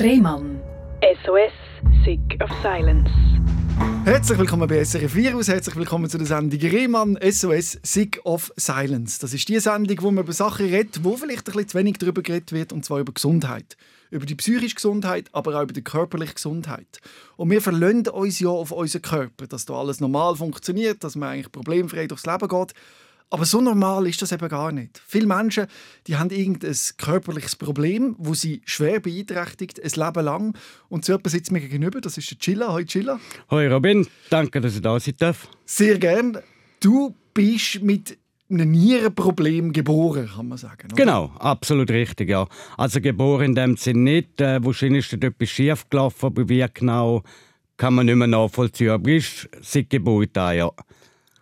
Rehmann. SOS, Sick of Silence. Herzlich willkommen bei SRF Virus, herzlich willkommen zu der Sendung Rehmann SOS Sick of Silence. Das ist die Sendung, wo man über Sachen redet, wo vielleicht ein bisschen zu wenig darüber geredet wird, und zwar über Gesundheit. Über die psychische Gesundheit, aber auch über die körperliche Gesundheit. Und wir verlöhnen uns ja auf unseren Körper, dass da alles normal funktioniert, dass man eigentlich problemfrei durchs Leben geht. Aber so normal ist das eben gar nicht. Viele Menschen die haben irgendein körperliches Problem, wo sie schwer beeinträchtigt, ein Leben lang. Und so jemand sitzt mir gegenüber, das ist der Chilla. Hallo Chilla. Hallo Robin, danke, dass ich da sein darf. Sehr gern. Du bist mit einem Nierenproblem geboren, kann man sagen. Oder? Genau, absolut richtig, ja. Also geboren in dem Sinne nicht. Äh, wahrscheinlich ist dort etwas schief gelaufen, aber wie genau kann man nicht mehr nachvollziehen. Aber ist seit Geburt an, ja.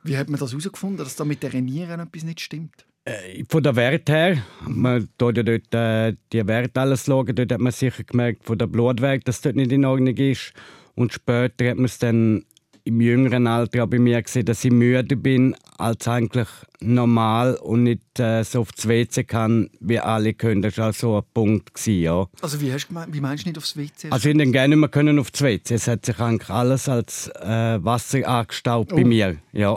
Wie hat man das herausgefunden, dass da mit der Nieren etwas nicht stimmt? Äh, von der Wert her, man dort ja dort äh, die Werte alles schauen, dort hat man sicher gemerkt, von der Blutwert, dass dort nicht in Ordnung ist. Und später hat man es dann im jüngeren Alter bei mir gesehen, dass ich müde bin als eigentlich normal und nicht äh, so aufs WC kann, wie alle können. Das war auch so ein Punkt. Gewesen, ja. Also wie, hast gemeint, wie meinst du nicht aufs WC? Also ich hätte gerne nicht mehr aufs WC. Es hat sich eigentlich alles als äh, Wasser angestaut oh. bei mir. Ja.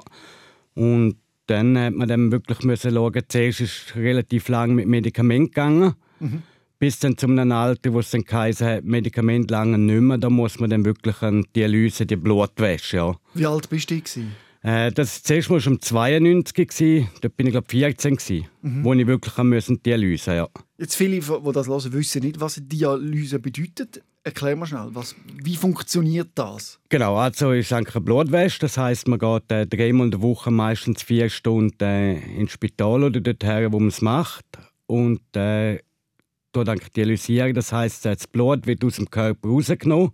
Und dann hat man dann wirklich müssen schauen. Zuerst ist relativ lang mit Medikamenten gegangen. Mhm. Bis dann zu einem Alter, wo es dann geheißen Medikament lange nicht mehr. Da muss man dann wirklich an Dialyse, die Blutwäsche. Ja. Wie alt bist du? Äh, das war zuerst mal schon 92. Gewesen. Dort bin ich glaube 14 gewesen, mhm. wo ich wirklich müssen Dialyse ja. Jetzt viele, die das hören, wissen nicht, was Dialyse bedeutet. Erklär mal schnell, was, wie funktioniert das? Genau, also ist eigentlich eine Blutwäsche. Das heißt, man geht äh, dreimal in der Woche meistens vier Stunden äh, ins Spital oder dorthin, wo man es macht. Und äh, dort dialysieren. Das heißt, das Blut wird aus dem Körper rausgenommen,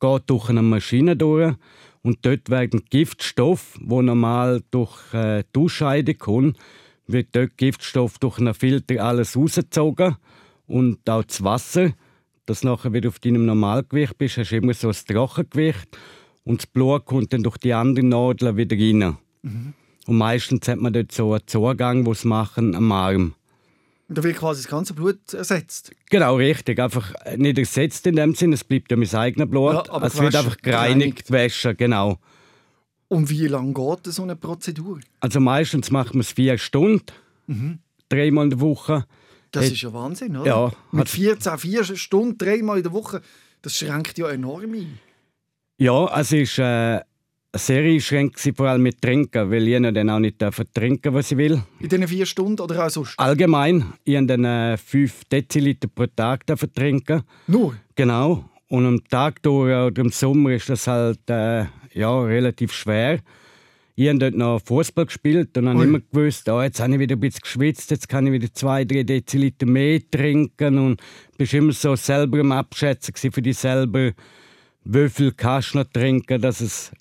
geht durch eine Maschine durch und dort werden Giftstoff, wo normal durch äh, die Ausscheidung kommt, wird dort Giftstoff durch einen Filter alles rausgezogen und auch das Wasser, das nachher wieder auf deinem Normalgewicht bist, hast du immer so ein Trockengewicht und das Blut kommt dann durch die anderen Nadeln wieder rein. Mhm. Und meistens hat man dort so einen Zugang, wo es machen am Arm. Da wird quasi das ganze Blut ersetzt. Genau, richtig. Einfach nicht ersetzt in dem Sinne, es bleibt ja mein eigenes Blut. Ja, aber es wird einfach gereinigt, waschen, genau. Und wie lange geht so eine Prozedur? Also meistens machen wir es vier Stunden, mhm. dreimal in der Woche. Das ist ja Wahnsinn, oder? Ja. Mit 14, vier Stunden, dreimal in der Woche, das schränkt ja enorm ein. Ja, es ist äh, sehr einschränkt vor allem mit Trinken, weil jeder dann auch nicht trinken was sie will. In diesen vier Stunden oder auch sonst? Allgemein. Ich habe dann äh, 5 Deziliter pro Tag trinken. Nur? Genau. Und am Tag durch oder im Sommer ist das halt äh, ja, relativ schwer. Ich habe dort noch Fußball gespielt und habe immer gewusst, oh, jetzt habe ich wieder ein bisschen geschwitzt, jetzt kann ich wieder zwei, drei Deziliter mehr trinken. Und bist immer so selber am Abschätzen für dich selber, wie viel kannst du noch trinken, dass es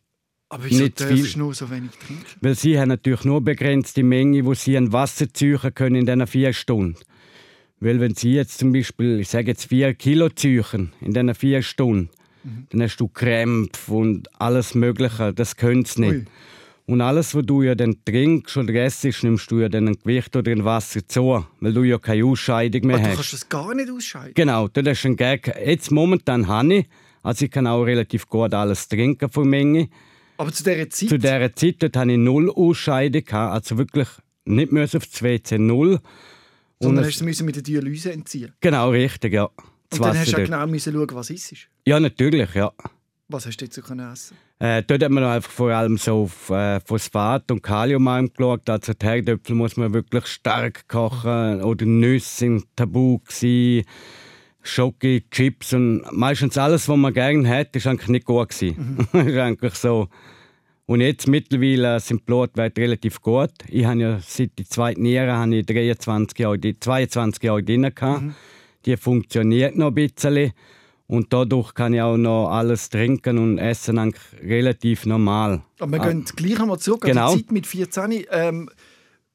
aber wieso nicht viel. nur so wenig trinken? Weil sie haben natürlich nur begrenzte Menge, wo sie an Wasser ziehen können in diesen vier Stunden. Weil wenn sie jetzt zum Beispiel, ich sage jetzt vier Kilo ziehen in diesen vier Stunden, mhm. dann hast du Krämpfe und alles Mögliche. Das können sie nicht. Ui. Und alles, was du ja dann trinkst oder isst, nimmst du ja dann ein Gewicht oder ein Wasser zu, weil du ja keine Ausscheidung mehr Aber hast. Du kannst das gar nicht ausscheiden? Genau, das ist ein Gag. Jetzt momentan habe ich, also ich kann auch relativ gut alles trinken von Menge. Aber zu dieser Zeit? Zu dieser Zeit dort hatte ich null Ausscheidung. Also wirklich nicht mehr auf das WC, null. Sondern hast du mit der Dialyse entziehen? Genau, richtig, ja. Das und dann hast du ja genau müssen schauen, was ist. Ja, natürlich, ja. Was hast du jetzt so essen äh, Dort hat man einfach vor allem so auf äh, Phosphat und Kalium geschaut. Also die Herdöpfel muss man wirklich stark kochen. Oder Nüsse sind tabu gewesen. Schoki, Chips und meistens alles, was man gerne hat, ist eigentlich nicht gut gewesen. Mhm. ist eigentlich so. Und jetzt mittlerweile sind die Blutwerte relativ gut. Ich habe ja seit der zweiten Niere habe ich 23 Jahre, 22 Jahre drin Mhm. Die funktioniert noch ein bisschen. Und dadurch kann ich auch noch alles trinken und essen eigentlich relativ normal. Aber wir gehen ah. gleich einmal zurück genau. an die Zeit mit 14. Ähm,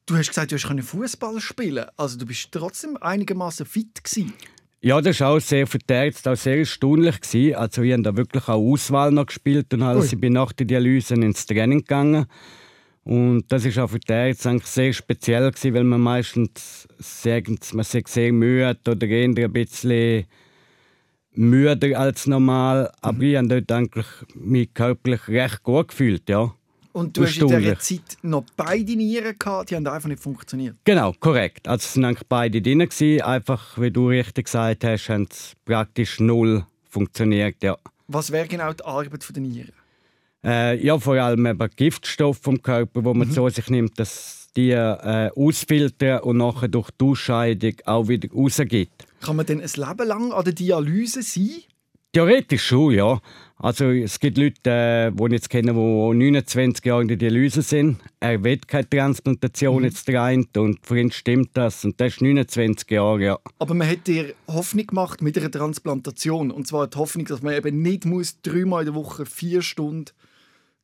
du hast gesagt, du hast Fußball spielen. Also du bist trotzdem einigermaßen fit gewesen. Ja, das war auch sehr Ärzte auch sehr erstaunlich. Gewesen. Also ich habe da wirklich auch Auswahl noch gespielt und alles. Ich bin nach der Dialyse ins Training gegangen. Und das ist auch für die Ärzte eigentlich sehr speziell, gewesen, weil man meistens sagt, man sich sehr müde oder eher ein bisschen müder als normal, aber ich habe dort eigentlich mich körperlich recht gut gefühlt, ja. Und du hast in dieser. Zeit noch beide Nieren gehabt, die haben einfach nicht funktioniert. Genau, korrekt. Also es sind eigentlich beide drin gewesen. Einfach, wie du richtig gesagt hast, haben sie praktisch null funktioniert, ja. Was wäre genau die Arbeit der Nieren? Äh, ja, vor allem eben Giftstoffe vom Körper, wo man zu sich nimmt, dass die äh, ausfiltern und nachher durch die Ausscheidung auch wieder rausgibt. Kann man denn ein Leben lang an der Dialyse sein? Theoretisch schon, ja. Also es gibt Leute, äh, die ich jetzt kenne, die 29 Jahre in der Dialyse sind. Er will keine Transplantation jetzt rein und für ihn stimmt das. Und das ist 29 Jahre, ja. Aber man hat dir Hoffnung gemacht mit einer Transplantation. Und zwar die Hoffnung, dass man eben nicht muss dreimal in der Woche vier Stunden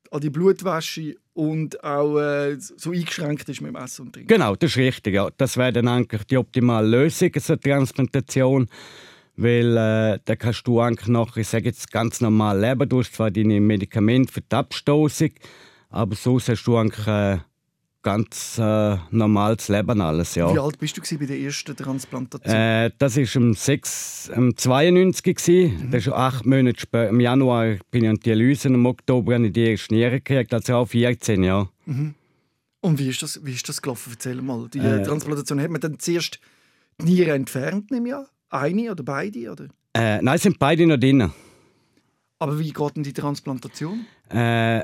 an die Blutwäsche und auch äh, so eingeschränkt ist mit dem Essen und Trinken. Genau, das ist richtig. Ja. Das wäre dann eigentlich die optimale Lösung, so eine Transplantation. Weil äh, da kannst du eigentlich noch, ich sage jetzt ganz normal leben. Du hast zwar deine Medikamente für die Abstoßung, aber sonst hast du eigentlich äh, ganz äh, normales Leben alles. Ja. Wie alt bist du bei der ersten Transplantation? Äh, das war im 6, im 92. gewesen. Das ist acht Monate später. Im Januar bin ich an Dialyse und im Oktober habe ich die erste Niere gekriegt, also auch 14 Jahre. Und wie ist das, wie ist das gelaufen? Erzähl mal. Die Äh. Transplantation hat man dann zuerst die Niere entfernt im Jahr? Eine oder beide? Oder? Äh, nein, sind beide noch drin. Aber wie geht denn die Transplantation? Äh,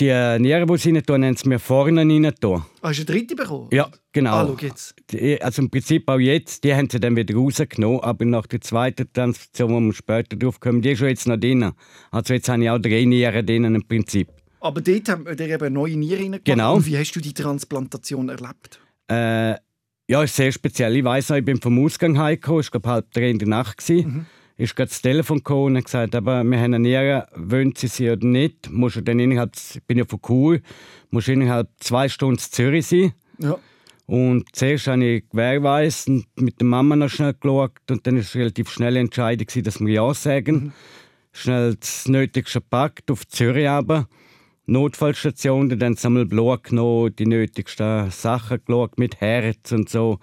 die Nieren, die sie rein tun, haben sie mir vorne rein tun. Ah, hast du eine dritte bekommen? Ja, genau. Ah, jetzt. Die- Also im Prinzip auch jetzt, die haben sie dann wieder rausgenommen, aber nach der zweiten Transplantation, wo wir später drauf kommen, die ist schon jetzt noch drin. Also jetzt habe ich auch drei Nieren drin im Prinzip. Aber dort haben wir dir eben neue Niere reingemacht. Genau. Und wie hast du die Transplantation erlebt? Äh, ja, ist sehr speziell. Ich weiss noch, ich bin vom Ausgang heimgekommen, es war halb drei in der Nacht. Mhm. Ist gerade das Telefon gekommen und gesagt, aber wir haben eine wollen Sie sie oder nicht? Musst du dann innerhalb, ich bin ja von Chur, musst innerhalb zwei Stunden in Zürich sein. Ja. Und zuerst habe ich gewährweise und mit der Mama noch schnell geschaut und dann war es relativ schnell Entscheidung, gewesen, dass wir Ja sagen. Schnell das Nötigste gepackt, auf Zürich aber. Notfallstation, dann haben einmal Blut die nötigsten Sachen geschaut, mit Herz und so.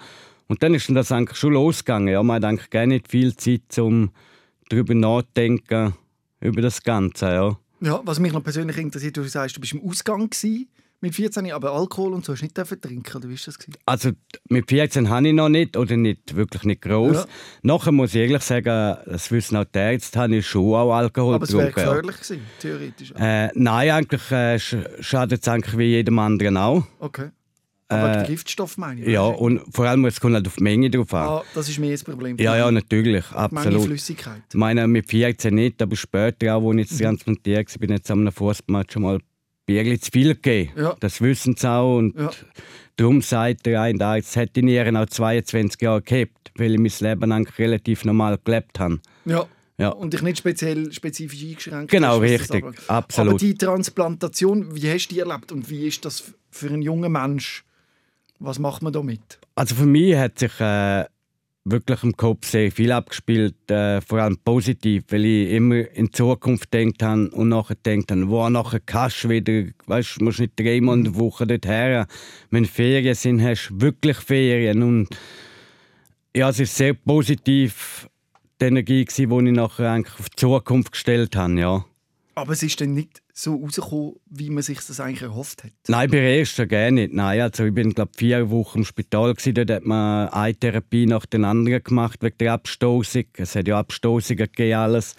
Und dann ist das eigentlich schon losgegangen. Ja, man hat eigentlich gar nicht viel Zeit, um darüber nachzudenken, über das Ganze. Ja. ja. Was mich noch persönlich interessiert, du sagst, du bist im Ausgang gewesen, mit 14, aber Alkohol und so hast du nicht trinken, oder wie ist das? Gewesen? Also mit 14 habe ich noch nicht oder nicht wirklich nicht groß. Ja. Nachher muss ich ehrlich sagen, das wissen auch die Ärzte, habe ich schon auch Alkohol Aber es wäre getrunken. ja. gefährlich gewesen, theoretisch. Äh, nein, eigentlich äh, sch- schadet es eigentlich wie jedem anderen auch. Okay. Aber Äh, Giftstoff meine ich. Ja, und vor allem es kommt halt auf die Menge drauf an. Ah, das ist mir das Problem. Ja, ja, natürlich, Die Menge absolut. Flüssigkeit. Ich meine, mit 14 nicht, aber später auch, als ich Mhm. jetzt transplantiert war, bin ich jetzt am Fußballmatch schon mal Bierli zu viel gegeben. Ja. Das wissen sie auch. Und Ja. darum sagt der eine, da, jetzt hätte ich Nieren auch 22 Jahre gehabt, weil ich mein Leben eigentlich relativ normal gelebt habe. Ja. Ja. Und dich nicht speziell spezifisch eingeschränkt Genau, hast, richtig. angeht. Absolut. Aber die Transplantation, wie hast du die erlebt und wie ist das für einen jungen Mensch? Was macht man damit? Also für mich hat sich äh, wirklich im Kopf sehr viel abgespielt, äh, vor allem positiv, weil ich immer in Zukunft gedacht habe und nachher gedacht habe, wo nachher kannst du wieder, weißt, musst nicht dreimal in der Woche her. Wenn Ferien sind, hast du wirklich Ferien und ja, es ist sehr positiv die Energie die ich nachher eigentlich auf die Zukunft gestellt habe, ja. Aber es ist dann nicht so rausgekommen, wie man sich das eigentlich erhofft hat. Nein, bei der ersten gar nicht. Nein, also ich bin glaube vier Wochen im Spital gewesen. Dort hat man eine Therapie nach der anderen gemacht wegen der Abstoßung. Es hat ja Abstoßungen gegeben alles.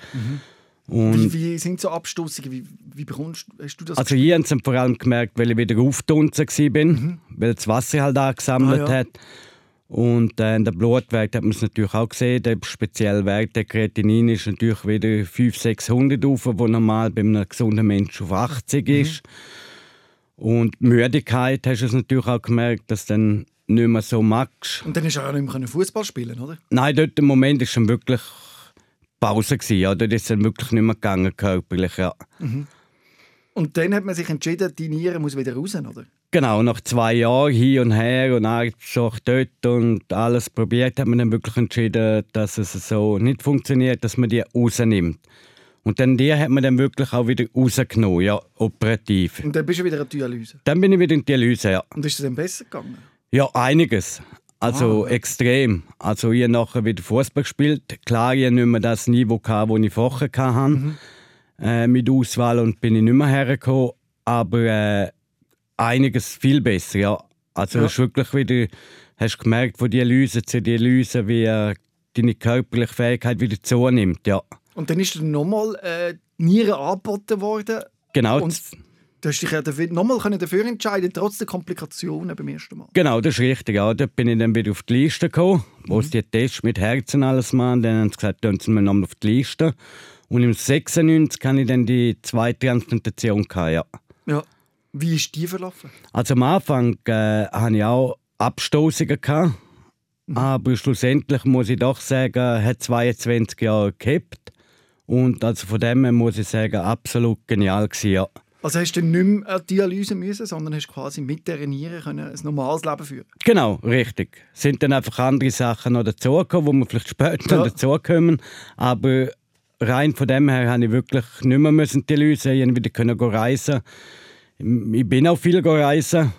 Und Wie, wie sind so Abstoßungen? Wie, wie bekommst hast du das? also ich habe es vor allem gemerkt, weil ich wieder aufgetunzen war, weil das Wasser halt angesammelt Ah, ja. hat. Und äh, der Blutwert hat man es natürlich auch gesehen. Der spezielle Wert der Kreatinin ist natürlich wieder 500, 600 auf, wo normal bei einem gesunden Menschen auf 80 ist. Und Müdigkeit hast du es natürlich auch gemerkt, dass dann nicht mehr so magst. und dann hast du auch nicht mehr Fußball spielen, oder? Nein, dort im Moment war schon wirklich Pause. Gewesen, ja. Dort ist es dann wirklich nicht mehr gegangen, körperlich. Ja. Und dann hat man sich entschieden, die Niere muss wieder raus, oder? Genau, nach zwei Jahren hin und her und Arztbesuch dort und alles probiert, hat man dann wirklich entschieden, dass es so nicht funktioniert, dass man die rausnimmt. Und dann die hat man dann wirklich auch wieder rausgenommen, ja, operativ. Und dann bist du wieder an die Dialyse. Dann bin ich wieder in die Dialyse, ja. Und ist es dann besser gegangen? Ja, einiges. Also Ah. extrem. Also ich habe nachher wieder Fußball gespielt. Klar, ich hatte nicht mehr das Niveau, gehabt, das ich vorher hatte. Mhm. Äh, mit Auswahl und bin ich nicht mehr hergekommen. Aber äh, einiges viel besser, ja. Also Ja. hast wirklich wieder hast gemerkt, von Dialyse zu Dialyse, wie äh, deine körperliche Fähigkeit wieder zunimmt, ja. Und dann ist dir nochmal äh, die Niere angeboten worden. Genau, Und du hast dich ja dafür, nochmal können dafür entscheiden, trotz der Komplikationen beim ersten Mal. Genau, das ist richtig. Ja. Dort bin ich dann wieder auf die Liste gekommen, wo Mhm. sie die Tests mit Herzen alles machen. Dann haben sie gesagt, tun sie mir nochmal auf die Liste. Und im 96 hatte ich dann die zweite Transplantation. Gehabt, ja. Ja. Wie ist die verlaufen? Also am Anfang äh, hatte ich auch Abstoßungen. Gehabt, Mhm. Aber schlussendlich muss ich doch sagen, hat 22 Jahre gehabt. Und also von dem her muss ich sagen, absolut genial gewesen, ja. Also hast du nicht mehr die Dialyse müssen, sondern hast quasi mit der Niere können ein normales Leben führen Genau, richtig. Es sind dann einfach andere Sachen noch dazugekommen, wo wir vielleicht später Ja. noch dazukommen. Aber rein von dem her habe ich wirklich nicht mehr müssen die Löse. Ich wieder können reisen. Ich bin auch viel reisen.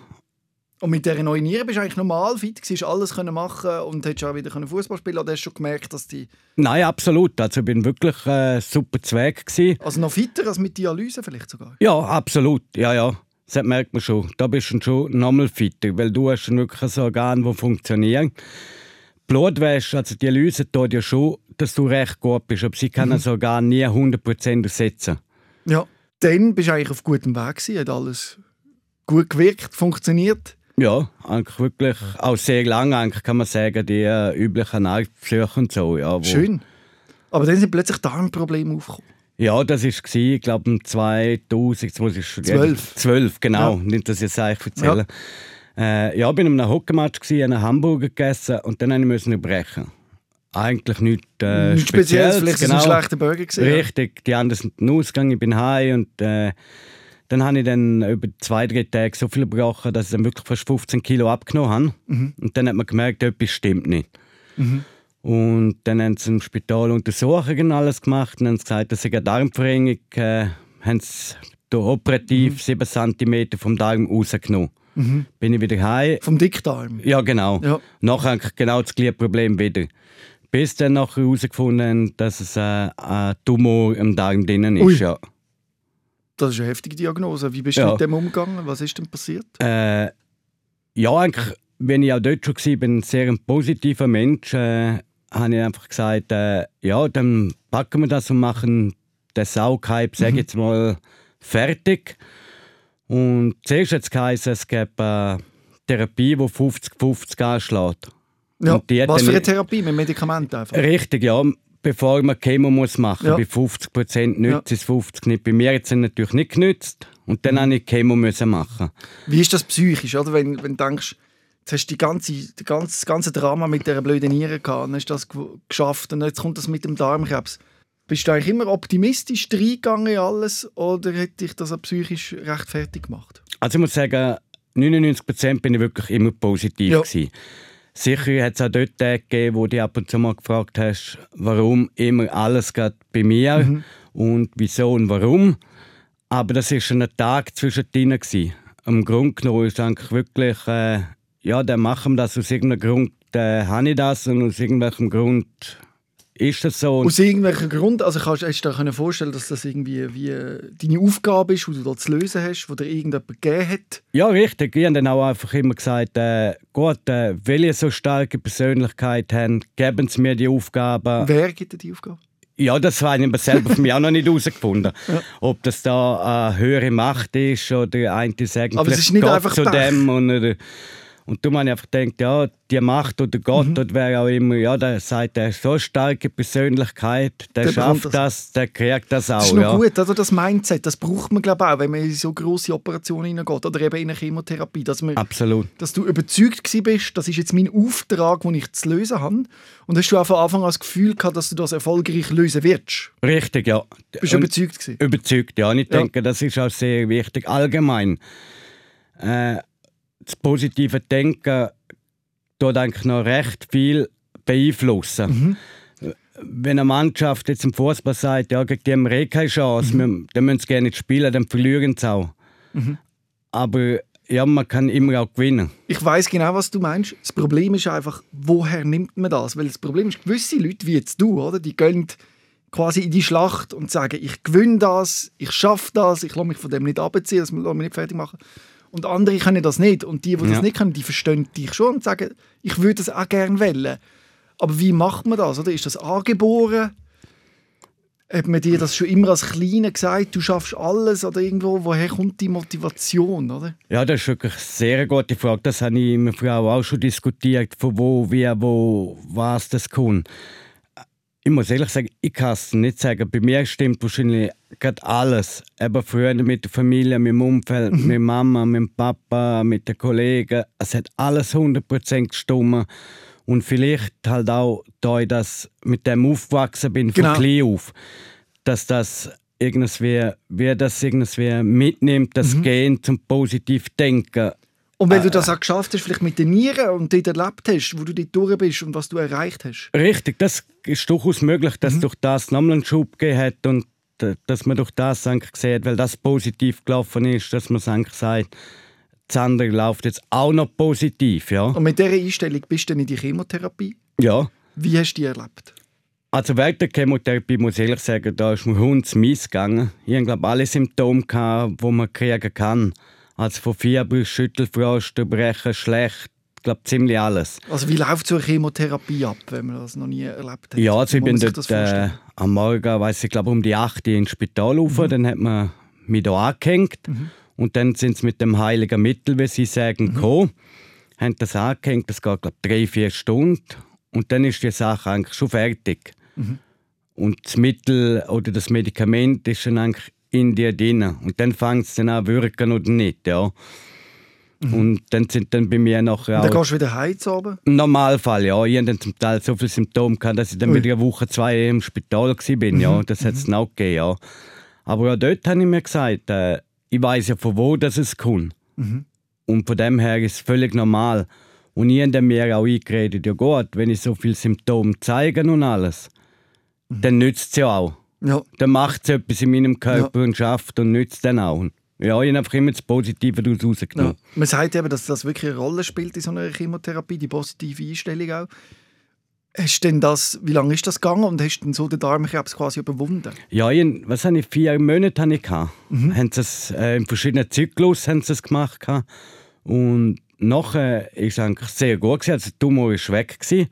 Und mit dieser neuen Niere bist du eigentlich normal fit, gewesen, hast alles können machen und hättest auch wieder Fußball spielen oder hast du schon gemerkt, dass die Nein, absolut. Also ich bin wirklich äh, super Zweig gewesen. also noch fitter als mit Dialyse vielleicht sogar. Ja, absolut. Ja, ja. Das merkt man schon. Da bist du schon nochmal fitter, weil du hast wirklich ein Organ, das funktioniert. Blutwäsche, also Dialyse, tut ja schon, dass du recht gut bist, aber sie kann das Organ nie 100% ersetzen. Ja. Dann bist du eigentlich auf gutem Weg gewesen, hat alles gut gewirkt, funktioniert. Ja, eigentlich wirklich auch sehr lange, eigentlich kann man sagen, die äh, üblichen Arztbesuche und so. Ja, Schön. Aber dann sind plötzlich Darmprobleme aufgekommen. Ja, das war, ich glaube, im 2000, jetzt muss ich schon Zwölf. 12, genau. Ja. Nicht, dass ich es euch erzähle. Ja, äh, ja bin in einem Hockeymatch, gsi, einen Hamburger gegessen und dann musste ich überbrechen. Eigentlich nichts äh, Nichts Spezielles, vielleicht genau. ist es ein schlechter Burger gewesen. Richtig, die anderen sind ausgegangen, ich bin heim und äh, dann habe ich dann über zwei, drei Tage so viel gebrochen, dass ich dann wirklich fast 15 Kilo abgenommen habe. Mhm. Und dann hat man gemerkt, etwas stimmt nicht. Und dann haben sie im Spital Untersuchungen und alles gemacht und haben sie gesagt, das sei eine Darmverengung. Äh, haben sie operativ Mhm. 7 cm vom Darm rausgenommen. Bin ich wieder heim. Vom Dickdarm. Ja, genau. Ja. Nachher genau das gleiche Problem wieder. Bis dann nachher herausgefunden haben, dass es äh, ein Tumor im Darm drinnen ist. Ui. Ja. Das ist eine heftige Diagnose. Wie bist du Ja. mit dem umgegangen? Was ist denn passiert? Äh, ja, eigentlich, wenn ich auch dort schon war, bin ein sehr ein positiver Mensch, äh, habe ich einfach gesagt, äh, ja, dann packen wir das und machen den Saughype, sage ich jetzt mal, fertig. Und zuerst hat es geheißen, es gäbe eine Therapie, die 50-50 anschlägt. Ja. Was für eine Therapie? Mit Medikamenten einfach? Richtig, ja. Bevor man Chemo muss machen Ja. Bei 50 Prozent nützt Ja. es 50 nicht. Bei mir hat es natürlich nicht genützt. Und dann musste ich Chemo müssen machen. Wie ist das psychisch, oder? Wenn, wenn du denkst, jetzt hast du die ganze, die ganze, das ganze Drama mit dieser blöden Niere gehabt, dann hast du das geschafft und jetzt kommt das mit dem Darmkrebs. Bist du eigentlich immer optimistisch reingegangen in alles oder hätte dich das auch psychisch recht fertig gemacht? Also ich muss sagen, 99 Prozent bin ich wirklich immer positiv. Ja. Gewesen. Sicher hat es auch dort Tage gegeben, wo du ab und zu mal gefragt hast, warum immer alles bei mir Mhm. und wieso und warum. Aber das war schon ein Tag zwischendrin. gewesen. Am Grunde genommen ist eigentlich wirklich, äh, ja, dann machen wir das aus irgendeinem Grund, äh, habe ich das und aus irgendwelchem Grund ist das so. Aus irgendwelchem Grund, also kannst, hast du dir vorstellen, dass das irgendwie wie äh, deine Aufgabe ist, die du da zu lösen hast, die dir irgendjemand gegeben hat? Ja, richtig. Ich habe dann auch einfach immer gesagt, äh, gut, äh, weil ihr so starke Persönlichkeit habt, geben Sie mir die Aufgaben. Wer gibt dir die Aufgabe? Ja, das habe ich selber für mich auch noch nicht herausgefunden. Ob das da eine höhere Macht ist oder eine sagen, Aber es ist nicht Gott einfach zu Pech. dem. Und, oder, und du man einfach denkt, ja, die Macht oder Gott, Mhm. oder wer auch immer, ja, der sagt, der ist so starke Persönlichkeit, der, Der schafft das. das. der kriegt das auch. Das ist noch ja. gut, oder? das Mindset, das braucht man glaube ich, auch, wenn man in so grosse Operationen hineingeht oder eben in eine Chemotherapie, dass, man, Absolut. dass du überzeugt bist, das ist jetzt mein Auftrag, den ich zu lösen habe. Und hast du auch von Anfang an das Gefühl gehabt, dass du das erfolgreich lösen wirst? Richtig, ja. Bist du überzeugt gewesen? Überzeugt, ja. Und ich Ja. denke, das ist auch sehr wichtig. Allgemein. Äh, das positive Denken tut eigentlich noch recht viel beeinflussen. Wenn eine Mannschaft jetzt im Fußball sagt, ja, gegen die haben wir eh keine Chance, wir, dann müssen sie gerne nicht spielen, dann verlieren sie auch. Aber ja, man kann immer auch gewinnen. Ich weiß genau, was du meinst. Das Problem ist einfach, woher nimmt man das? Weil das Problem ist, gewisse Leute wie jetzt du, oder, die gehen quasi in die Schlacht und sagen, ich gewinne das, ich schaffe das, ich lasse mich von dem nicht abziehen, das lasse mich nicht fertig machen. Und andere können das nicht. Und die, die Ja. das nicht können, die verstehen dich schon und sagen, ich würde das auch gerne wollen. Aber wie macht man das? Oder? Ist das angeboren? Hat man dir das schon immer als Kleiner gesagt, du schaffst alles oder irgendwo? Woher kommt die Motivation? Oder? Ja, das ist wirklich eine sehr gute Frage. Das habe ich mit meiner Frau auch schon diskutiert, von wo, wie, wo, was das kommt. Ich muss ehrlich sagen, ich kann es nicht sagen. Bei mir stimmt wahrscheinlich gerade alles. Aber früher mit der Familie, mit dem Umfeld, mit der Mama, mit dem Papa, mit den Kollegen. Es hat alles 100% gestimmt. Und vielleicht halt auch, da ich das mit dem aufgewachsen bin, von Genau. klein auf, dass das irgendwie, wie das irgendwie mitnimmt, das Gehen zum positiv Denken. Und Äh. wenn du das auch geschafft hast, vielleicht mit den Nieren und dort erlebt hast, wo du dort durch bist und was du erreicht hast. Richtig, das ist durchaus möglich, dass durch das nochmal einen Schub gegeben hat und äh, dass man durch das eigentlich sieht, weil das positiv gelaufen ist, dass man eigentlich sagt, das andere läuft jetzt auch noch positiv, ja. Und mit dieser Einstellung bist du dann in die Chemotherapie. Ja. Wie hast du die erlebt? Also während der Chemotherapie muss ich ehrlich sagen, da ist mir hundsmies gegangen. Ich hatte glaub, alle Symptome, gehabt, die man kriegen kann. Also von Fieber, Schüttelfrost, Erbrechen, schlecht, ich glaube ziemlich alles. Also wie läuft so eine Chemotherapie ab, wenn man das noch nie erlebt hat? Ja, also ich bin dort äh, am Morgen, weiß ich glaube um die 8 Uhr ins Spital rauf. Mhm. Dann hat man mich da angehängt. Und dann sind sie mit dem heiligen Mittel, wie sie sagen, Mhm. gekommen. Haben das angehängt, das geht glaube drei, vier Stunden. Und dann ist die Sache eigentlich schon fertig. Mhm. Und das Mittel oder das Medikament ist dann eigentlich in dir drin. Und dann fängt es dann an wirken oder nicht. Ja. Und dann sind dann bei mir Mhm. Und dann gehst du wieder heim zu oben. im Normalfall, ja. Ich hatte dann zum Teil so viele Symptome, gehabt, dass ich dann Ui. wieder eine Woche, zwei im Spital war. Ja. Das hat es dann auch gegeben, ja. Aber auch dort habe ich mir gesagt, äh, ich weiß ja von wo das es kommt. Und von dem her ist es völlig normal. Und ich habe mir auch eingeredet, ja gut, wenn ich so viele Symptome zeige und alles, dann nützt es ja auch. Ja. Dann macht es etwas in meinem Körper und schafft und nützt dann auch. Ja, ich habe einfach immer das Positive daraus Ja. rausgenommen. Man sagt eben, dass das wirklich eine Rolle spielt in so einer Chemotherapie, die positive Einstellung auch. Hast denn das, wie lange ist das gegangen und hast denn so den Darmkrebs quasi überwunden? Ja, ich, was habe ich? Vier Monate hatte ich. gehabt. Haben es, äh, in verschiedenen Zyklus haben sie es gemacht. Und nachher war es eigentlich sehr gut. gewesen. Also der Tumor war weg. Gewesen.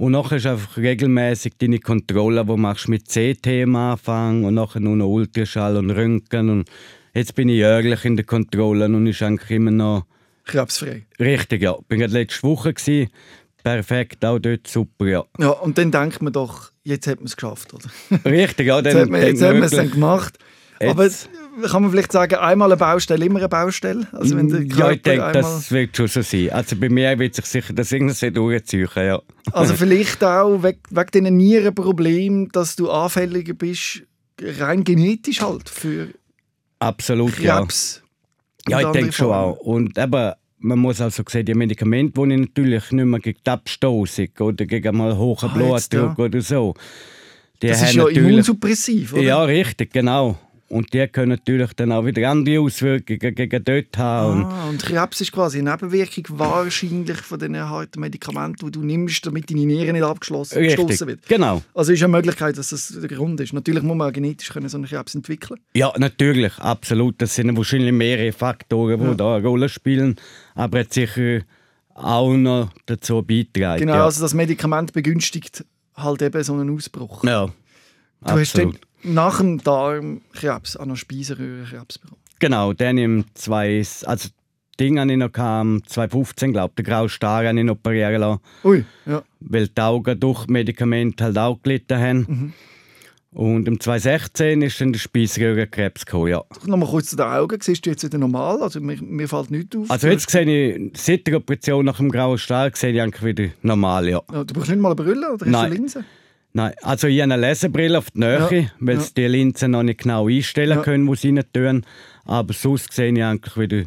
Und nachher ist einfach regelmäßig deine Kontrolle, wo machst mit CT am Anfang und nachher nur noch Ultraschall und Röntgen. Und jetzt bin ich jährlich in der Kontrolle und ist eigentlich immer noch Krebsfrei. richtig. Ja, bin gerade letzte Woche gewesen. Perfekt, auch dort super. Ja. Ja, und dann denkt man doch, jetzt hat man es geschafft, oder? Richtig, ja. Dann Jetzt hat man, jetzt denkt hat man es dann gemacht. Aber Jetzt- kann man vielleicht sagen, einmal eine Baustelle, immer eine Baustelle? Also wenn der ja, ich denke, einmal, das wird schon so sein. Also bei mir wird sich sicher das irgendwie durchziehen, ja. Also vielleicht auch wegen, wegen diesen Nierenproblemen, dass du anfälliger bist, rein genetisch halt, für Absolut, ja. Krebs. Ja, und ich denke schon auch. Und eben, man muss also sehen, die Medikamente, die ich natürlich nicht mehr gegen die Abstoßung oder gegen mal hohen Ah, Blutdruck ja. oder so. Die Das ist ja immunsuppressiv, oder? Ja, richtig, genau. Und die können natürlich dann auch wieder andere Auswirkungen gegen dort haben. Ah, und Krebs ist quasi eine Nebenwirkung wahrscheinlich von den harten Medikamenten, die du nimmst, damit deine Niere nicht abgeschlossen richtig, wird. genau. Also ist eine Möglichkeit, dass das der Grund ist. Natürlich muss man auch genetisch können so einen Krebs entwickeln. Ja, natürlich, absolut. Das sind wahrscheinlich mehrere Faktoren, die Ja. da eine Rolle spielen. Aber hat sicher auch noch dazu beitragen. Genau, ja. also das Medikament begünstigt halt eben so einen Ausbruch. ja, du hast absolut. Nach dem Darmkrebs auch noch Speiseröhrenkrebs bekommen. Genau, dann im zwei, also Ding habe ich noch kam 2015 glaube der graue Star habe ich noch operieren lassen, Ui, ja. weil die Augen durch Medikamente halt auch gelitten haben. Mhm. Und im 2016 ist dann der Speiseröhrenkrebs gekommen, ja. Nochmal kurz zu den Augen. Siehst du jetzt wieder normal? Also mir, mir fällt nichts auf. Also jetzt sehe ich, seit der Operation nach dem grauen Star sehe ich eigentlich wieder normal, ja. Ja, du brauchst nicht mal eine Brille oder hast Nein. du Linse? Nein, also ich habe eine Lesebrille auf die Nähe, Ja, weil ja. sie die Linsen noch nicht genau einstellen Ja. können, wo sie rein tun. Aber sonst sehe ich eigentlich wieder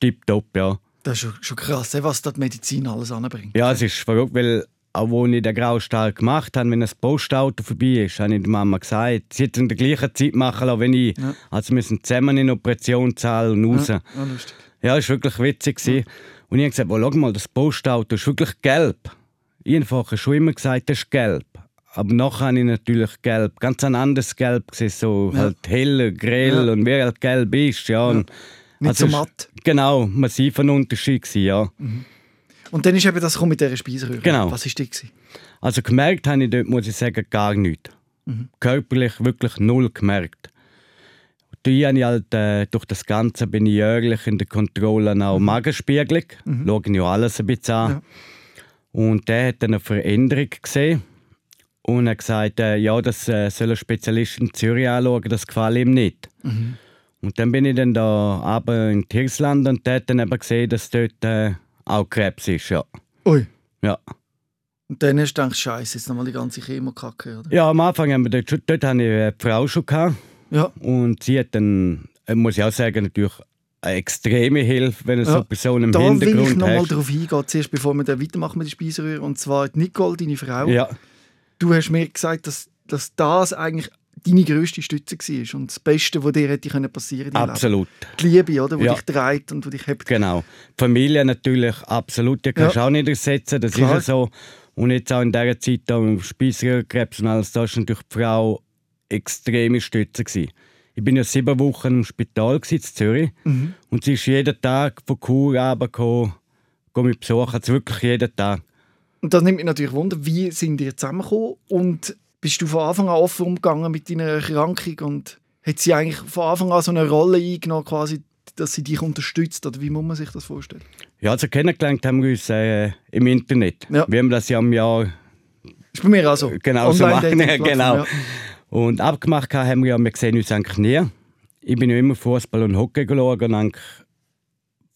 tipptopp, ja. Das ist schon, schon krass, eh, was da die Medizin alles anbringt. Ja, es ist verrückt, weil auch als ich den grauen Stahl gemacht habe, wenn ein Postauto vorbei ist, habe ich der Mama gesagt, sie hat in der gleichen Zeit machen lassen, wenn ich. Ja. Also wir sind zusammen in den Operationssaal und raus. Ja, Ja, lustig. Ja, war wirklich witzig. Ja. Und ich habe gesagt, oh, schau mal, das Postauto ist wirklich gelb. Ich habe schon immer gesagt, das ist gelb. Aber nachher habe ich natürlich gelb, ganz ein anderes Gelb gesehen, so ja. halt heller, grell ja. und wie halt gelb ist. Ja. Und Nicht also so matt. Genau, massiv ein Unterschied gewesen, ja. Mhm. Und dann ist eben das mit dieser Speiseröhre. Genau. Was war das? Also gemerkt habe ich dort, muss ich sagen, gar nichts. Mhm. Körperlich wirklich null gemerkt. Ich habe halt, äh, durch das Ganze bin ich jährlich in der Kontrolle auch mhm. Magenspiegelung. Mhm. Schauen ja alles ein bisschen an. Ja. Und der hat dann eine Veränderung gesehen und hat gesagt, äh, ja, das äh, soll ein Spezialist in Zürich anschauen, das gefällt ihm nicht. Mhm. Und dann bin ich dann da aber in Tirsland und der hat dann eben gesehen, dass dort äh, auch Krebs ist, ja. Ui. Ja. Und dann hast du gedacht, Scheiße, jetzt nochmal die ganze Chemokacke, oder? Ja, am Anfang haben wir dort, dort hatte ich eine Frau schon gehabt. Ja. Und sie hat dann, äh, muss ich auch sagen, natürlich eine extreme Hilfe, wenn du ja. so Personen im da Hintergrund hast. Da will ich nochmal darauf eingehen, zuerst bevor wir dann weitermachen mit der Speiseröhre. Und zwar Nicole, deine Frau. Ja. Du hast mir gesagt, dass, dass das eigentlich deine grösste Stütze war und das Beste, was dir hätte passieren können. Absolut. Die Liebe, oder, die ja. dich trägt und die dich hebt. Genau. Familie natürlich absolut, die kannst du ja. auch nicht ersetzen, das Klar. ist ja so. Und jetzt auch in dieser Zeit da mit Speiseröhrkrebs und alles, da war natürlich die Frau extreme Stütze. Gewesen. Ich bin ja sieben Wochen im Spital in Zürich mhm. und sie ist jeden Tag von Kur runtergekommen, mich besuchen, also wirklich jeden Tag. Und das nimmt mich natürlich Wunder, wie sind ihr zusammengekommen und bist du von Anfang an offen umgegangen mit deiner Erkrankung und hat sie eigentlich von Anfang an so eine Rolle eingenommen, quasi, dass sie dich unterstützt? Oder wie muss man sich das vorstellen? Ja, also kennengelernt haben wir uns äh, im Internet. Ja. Wir haben das ja im Jahr... Ist bei mir auch so. Genau, so machen. genau. Ja. Und abgemacht haben wir ja, wir sehen uns eigentlich nie. Ich bin ja immer Fußball und Hockey geschaut und eigentlich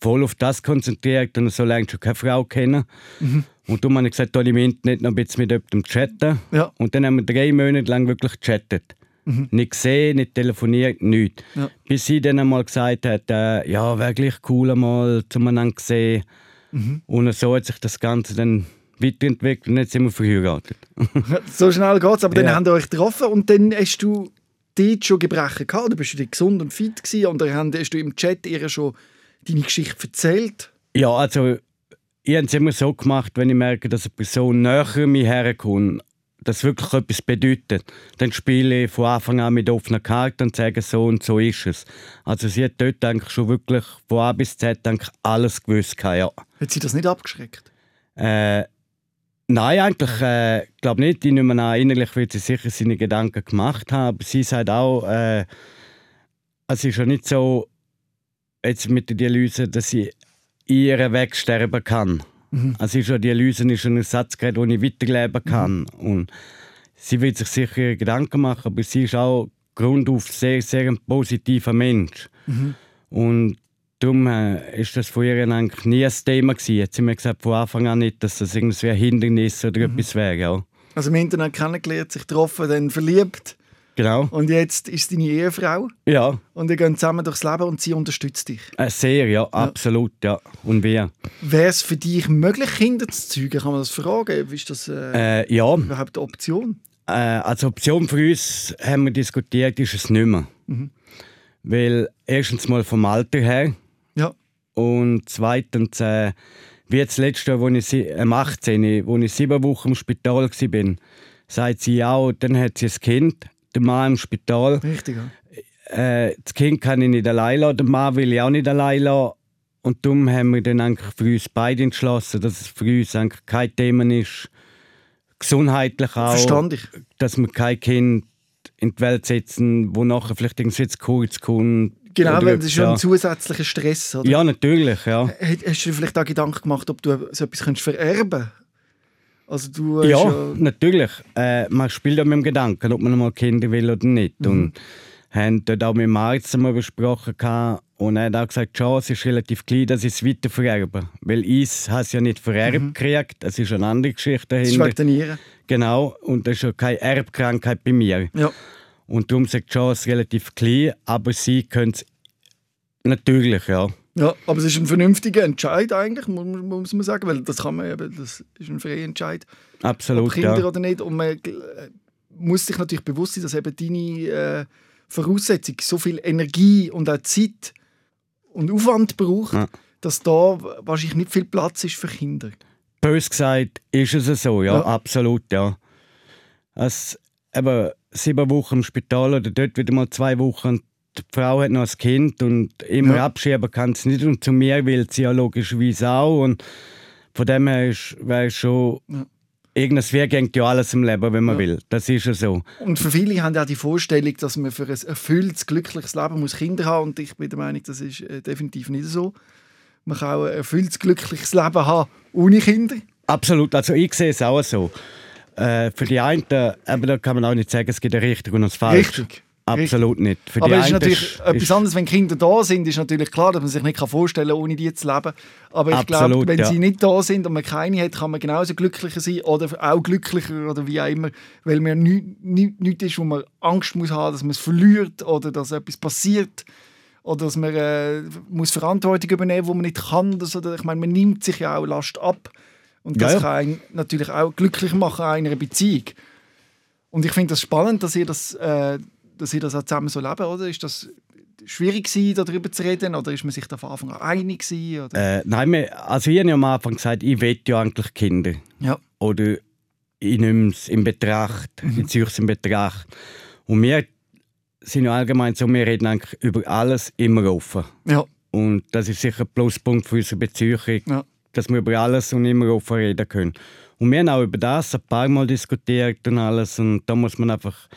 voll auf das konzentriert und so lange schon keine Frau kennen. Mhm. Und darum habe ich gesagt, im Internet noch ein bisschen mit jemandem chatten. Ja. Und dann haben wir drei Monate lang wirklich gechattet. Mhm. Nicht gesehen, nicht telefoniert, nichts. Ja. Bis sie dann einmal gesagt hat, äh, ja, wäre gleich cool einmal zueinander gesehen. Mhm. Und so hat sich das Ganze dann weiterentwickelt und jetzt sind wir verheiratet. so schnell geht es, aber ja. dann habt ihr euch getroffen und dann hast du dort schon Gebrechen gehabt, oder bist du gesund und fit gewesen und dann hast du im Chat ihr schon deine Geschichte erzählt? Ja, also ich habe es immer so gemacht, wenn ich merke, dass eine Person näher mir herkommt, das wirklich etwas bedeutet, dann spiele ich von Anfang an mit offener Karte und sage, so und so ist es. Also sie hat dort eigentlich schon wirklich von A bis Z eigentlich alles gewusst. Ja. Hat sie das nicht abgeschreckt? Äh, nein, eigentlich äh, glaube nicht. Ich nehme an, innerlich wird sie sicher seine Gedanken gemacht haben, aber sie sagt auch, äh, es ist ja nicht so, jetzt mit der Dialyse, dass sie ihren Weg sterben kann. Mhm. Also schon, die Dialyse ist ein Ersatzgerät, wo ich weiterleben kann. Mhm. Und sie wird sich sicher Gedanken machen, aber sie ist auch grundauf sehr, sehr ein positiver Mensch. Mhm. Und darum äh, ist das von ihr eigentlich nie ein Thema gewesen. Jetzt haben wir gesagt von Anfang an nicht, dass das irgendwie ein Hindernis oder mhm. etwas wäre. Ja. Also im Internet kennengelernt, sich getroffen, dann verliebt. Genau. Und jetzt ist deine Ehefrau. Ja. Und ihr geht zusammen durchs Leben und sie unterstützt dich. Äh, sehr, ja, absolut, ja. Und wir. Wäre es für dich möglich, Kinder zu zeugen? Kann man das fragen? Ist das äh, äh, ja. überhaupt eine Option? Äh, als Option für uns haben wir diskutiert, ist es nicht mehr. Mhm. Weil erstens mal vom Alter her. Ja. Und zweitens, äh, wie jetzt letztes Jahr, als ich, äh, 18, wo ich sieben Wochen im Spital war, sagt sie auch, dann hat sie ein Kind der Mann im Spital. Richtig, ja. Äh, das Kind kann ich nicht allein lassen, den Mann will ich auch nicht allein lassen. Und darum haben wir dann eigentlich für uns beide entschlossen, dass es für uns eigentlich kein Thema ist, gesundheitlich auch, Verstandig. dass wir kein Kind in die Welt setzen, wo nachher vielleicht irgendwie jetzt kurz kommt. Genau, weil das ist schon ein zusätzlicher Stress, oder? Ja, natürlich, ja. Hast du dir vielleicht auch Gedanken gemacht, ob du so etwas vererben könntest? Also du ja, ja, natürlich. Äh, man spielt ja mit dem Gedanken, ob man mal Kinder will oder nicht. Mhm. Und haben dort auch mit dem Arzt einmal besprochen und er hat auch gesagt, die Chance ist relativ klein, dass ich es weiter vererbe. Weil ich es ja nicht vererbt mhm. gekriegt, das ist eine andere Geschichte dahinter. Das ist. Genau, und das ist ja keine Erbkrankheit bei mir. Ja. Und darum sagt die Chance relativ klein, aber sie können es natürlich, ja. Ja, aber es ist ein vernünftiger Entscheid eigentlich, muss, muss man sagen, weil das kann man eben, das ist ein freier Entscheid. Absolut, ob Kinder ja. oder nicht. Und man äh, muss sich natürlich bewusst sein, dass eben deine äh, Voraussetzung, so viel Energie und auch Zeit und Aufwand braucht, Ja. dass da wahrscheinlich nicht viel Platz ist für Kinder. Bös gesagt ist es so, ja, Ja. absolut, ja. Es, eben sieben Wochen im Spital oder dort wieder mal zwei Wochen. Die Frau hat noch ein Kind und immer Ja. abschieben kann sie nicht. Und zu mir will sie ja logischerweise auch. Und von dem her ist- wäre es schon. Ja. Irgendwas geht ja alles im Leben, wenn man Ja. will. Das ist ja so. Und für viele haben auch die Vorstellung, dass man für ein erfülltes, glückliches Leben muss Kinder haben Und ich bin der Meinung, das ist äh, definitiv nicht so. Man kann auch ein erfülltes, glückliches Leben haben ohne Kinder. Absolut, also ich sehe es auch so. Äh, für die einen, aber da kann man auch nicht sagen, es gibt ein richtig und ein falsch. Richtig. Absolut nicht. Für Aber es ist natürlich ist- etwas anderes, wenn Kinder da sind, ist natürlich klar, dass man sich nicht vorstellen kann, ohne die zu leben. Aber ich glaube, wenn ja. sie nicht da sind und man keine hat, kann man genauso glücklicher sein oder auch glücklicher oder wie auch immer, weil man nichts nicht, nicht ist, wo man Angst muss haben, dass man es verliert oder dass etwas passiert oder dass man äh, muss Verantwortung übernehmen, wo man nicht kann. Oder so. Ich meine, man nimmt sich ja auch Last ab und das Ja, ja. kann einen natürlich auch glücklich machen in einer Beziehung. Und ich finde das spannend, dass ihr das, äh, dass ihr das auch zusammen so leben, oder? Ist das schwierig gewesen, darüber zu reden, oder ist man sich da von Anfang an einig gewesen, oder? Äh, nein, wir, also ich habe ja am Anfang gesagt, ich will ja eigentlich Kinder. Ja. Oder ich nehme es in Betracht, Mhm. ich ziehe es in Betracht. Und wir sind ja allgemein so, wir reden eigentlich über alles immer offen. Ja, Und das ist sicher ein Pluspunkt für unsere Beziehung, ja, dass wir über alles und immer offen reden können. Und wir haben auch über das ein paar Mal diskutiert und alles. Und da muss man einfach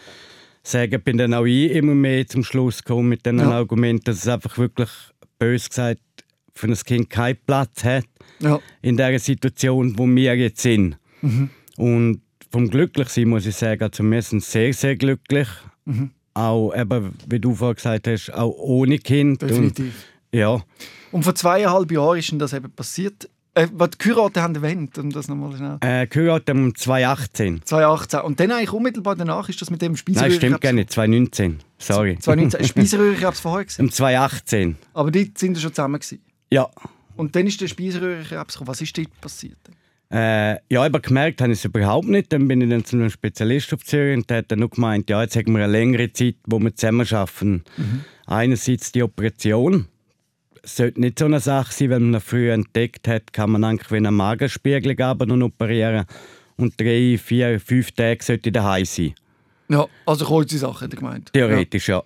sagen, bin dann auch ich immer mehr zum Schluss gekommen mit den Ja. Argumenten, dass es einfach wirklich, bös gesagt, für ein Kind keinen Platz hat ja, in der Situation, wo wir jetzt sind. Mhm. Und vom Glücklichsein muss ich sagen, also wir sind sehr, sehr glücklich. Mhm. Auch, eben, wie du vorhin gesagt hast, auch ohne Kind. definitiv. Und, ja, Und vor zweieinhalb Jahren ist das eben passiert. Äh, was die Kuraten haben erwähnt, um das nochmal schnell. äh, gehört um 2018. 2018. Und dann eigentlich unmittelbar danach ist das mit dem Nein, Speiseröhrenkrebs. stimmt gar nicht, 2019. Sorry. 2019. Speiseröhrenkrebs vorher gewesen. um 2018. Aber die sind ja schon zusammen gewesen. Ja. Und dann ist der Speiseröhrenkrebs gekommen. Was ist dort passiert? Äh, ja, aber gemerkt habe ich es überhaupt nicht. Dann bin ich dann zu einem Spezialist auf Zürich und der hat dann nur gemeint, ja, jetzt haben wir eine längere Zeit, wo wir zusammen arbeiten. Einerseits die Operation. Es sollte nicht so eine Sache sein, wenn man ihn früh entdeckt hat, kann man eigentlich einen Magenspiegel geben und operieren. Und drei, vier, fünf Tage sollte daheim sein. Ja, also kurze Sache, hat er gemeint. Theoretisch, ja.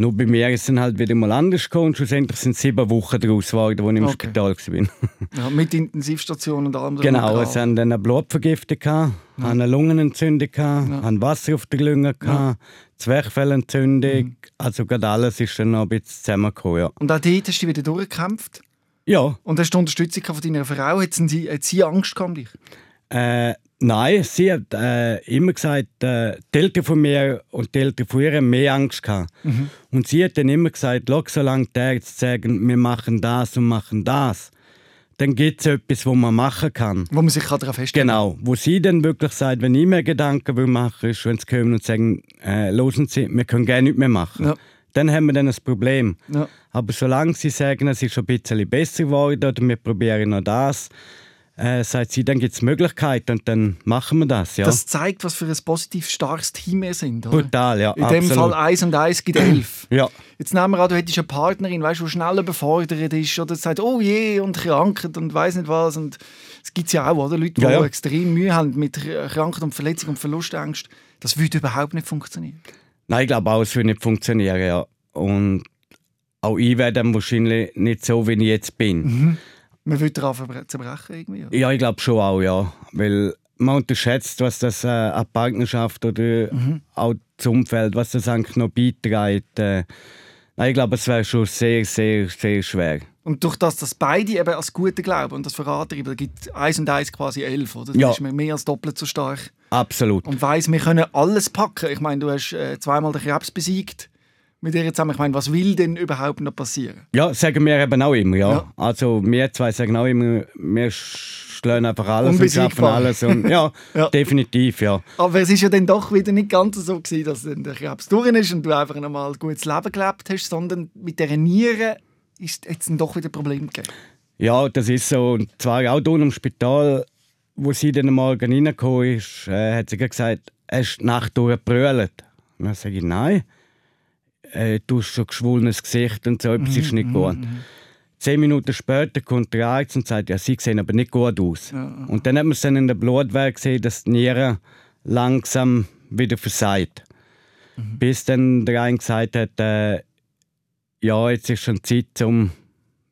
Nur bei mir ist es halt wieder mal anders gekommen. und Schlussendlich sind sieben Wochen daraus geworden, als ich im Okay. Spital war. Ja. Ja, mit Intensivstation und allem. Genau, es haben dann eine Blutvergiftung, gehabt, eine Lungenentzündung, Ja. haben Wasser auf der Lunge, gehabt, Zwerchfellentzündung. Mhm. Also gerade alles ist dann noch ein bisschen zusammengekommen. Ja. Und auch dort hast du wieder durchgekämpft. ja Und hast du Unterstützung von deiner Frau? Hat sie, hat sie Angst gehabt dich? äh, nein, sie hat äh, immer gesagt, äh, die Eltern von mir und die Eltern von ihr haben mehr Angst gehabt. Mhm. Und sie hat dann immer gesagt, «Schau, solange die Ärzte sagen, wir machen das und machen das, dann gibt es etwas, was man machen kann. Wo man sich daran festhalten Genau, wo sie dann wirklich sagt, wenn ich mir Gedanken will machen ist, wenn sie kommen und sagen, äh, hören Sie, wir können gerne nichts mehr machen. Ja. Dann haben wir dann ein Problem. Ja. Aber solange sie sagen, es ist schon ein bisschen besser geworden oder wir probieren noch das, äh, sagt sie, dann gibt es Möglichkeiten und dann machen wir das. Ja. Das zeigt, was für ein positiv starkes Team wir sind. Oder? Brutal, ja. In dem absolut. Fall 1 und 1 gibt 11. Ja, Jetzt nehmen wir an, du hättest eine Partnerin, weißt, die schnell überfordert ist oder sagt, oh je, und krankt und weiß nicht was. Und es gibt ja auch, oder? Leute, die Ja, ja. extrem Mühe haben mit Krankheit und Verletzung und Verlustängst. Das würde überhaupt nicht funktionieren. Nein, ich glaube auch, es würde nicht funktionieren. Ja. Und auch ich wäre dann wahrscheinlich nicht so, wie ich jetzt bin. Mhm. Man würde daran zerbrechen irgendwie. Oder? Ja, ich glaube schon auch, ja. Weil man unterschätzt, was das äh, eine Partnerschaft oder auch das Umfeld, was das eigentlich noch beiträgt. Äh, nein, ich glaube, es wäre schon sehr, sehr, sehr schwer. Und durch das, dass beide eben als Gute glauben und das verraten, da gibt 1 und 1 quasi 11. Oder? Dann Ja. ist man mehr als doppelt so stark. Absolut. Und weiss, wir können alles packen. Ich meine, du hast äh, zweimal den Krebs besiegt mit ihr zusammen. Ich meine, was will denn überhaupt noch passieren? Ja, sagen wir eben auch immer, ja. Ja. Also wir zwei sagen auch immer, wir schlagen einfach alles und schaffen alles. Und, ja, Ja. definitiv, ja. Aber es ist ja dann doch wieder nicht ganz so gewesen, dass der Krebs durch ist und du einfach einmal ein gutes Leben gelebt hast, sondern mit der Nieren ist es dann doch wieder ein Problem gegeben. Ja, das ist so. Und zwar auch hier im Spital, wo sie dann am Morgen reingekommen ist, äh, hat sie gesagt, hast du die Nacht durchgebrüllt? Und dann sage ich, nein. Äh, du hast schon geschwollenes Gesicht und so, etwas ist Mhm, nicht gut. Zehn Minuten später kommt der Arzt und sagt, ja, sie sehen aber nicht gut aus. Und dann hat man es dann in der Blutwerk gesehen, dass die Niere langsam wieder versagt. Mhm. Bis dann der eine gesagt hat, äh, ja, jetzt ist schon Zeit, um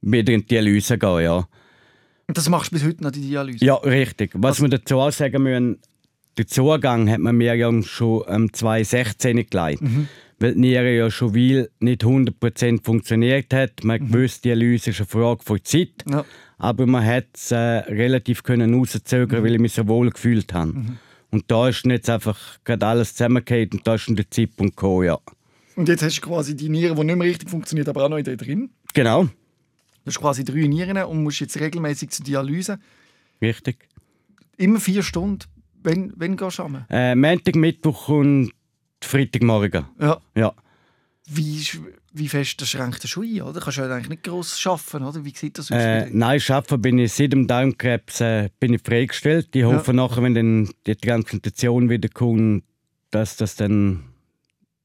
wieder in die Dialyse zu gehen. Ja, das machst du bis heute noch, die Dialyse? ja richtig. Was wir dazu auch sagen müssen, den Zugang hat man mir ja schon am 2016 gelegt. Weil die Niere ja schon weil nicht 100% funktioniert hat. Man mhm. gewusst, Dialyse ist eine Frage von Zeit. Ja. Aber man hat es äh, relativ können rauszögern, weil ich mich so wohl gefühlt habe. Und da ist jetzt einfach gerade alles zusammengefallen und da ist der Zeitpunkt gekommen, ja. Und jetzt hast du quasi die Niere, die nicht mehr richtig funktioniert, aber auch noch in der drin. Genau, Du hast quasi drei Nieren und musst jetzt regelmäßig zur Dialyse. richtig. Immer vier Stunden. Wenn, wenn gehst du rum? Äh, Montag, Mittwoch und Freitagmorgen. Ja. Ja. Wie, wie fest das schränkt das schon ein, oder? Kannst du ja eigentlich nicht gross arbeiten, oder? Wie sieht das aus? Äh, nein, arbeiten bin ich seit dem Darmkrebs äh, bin ich freigestellt. Ich hoffe nachher, wenn dann die Transplantation wieder kommt, dass das dann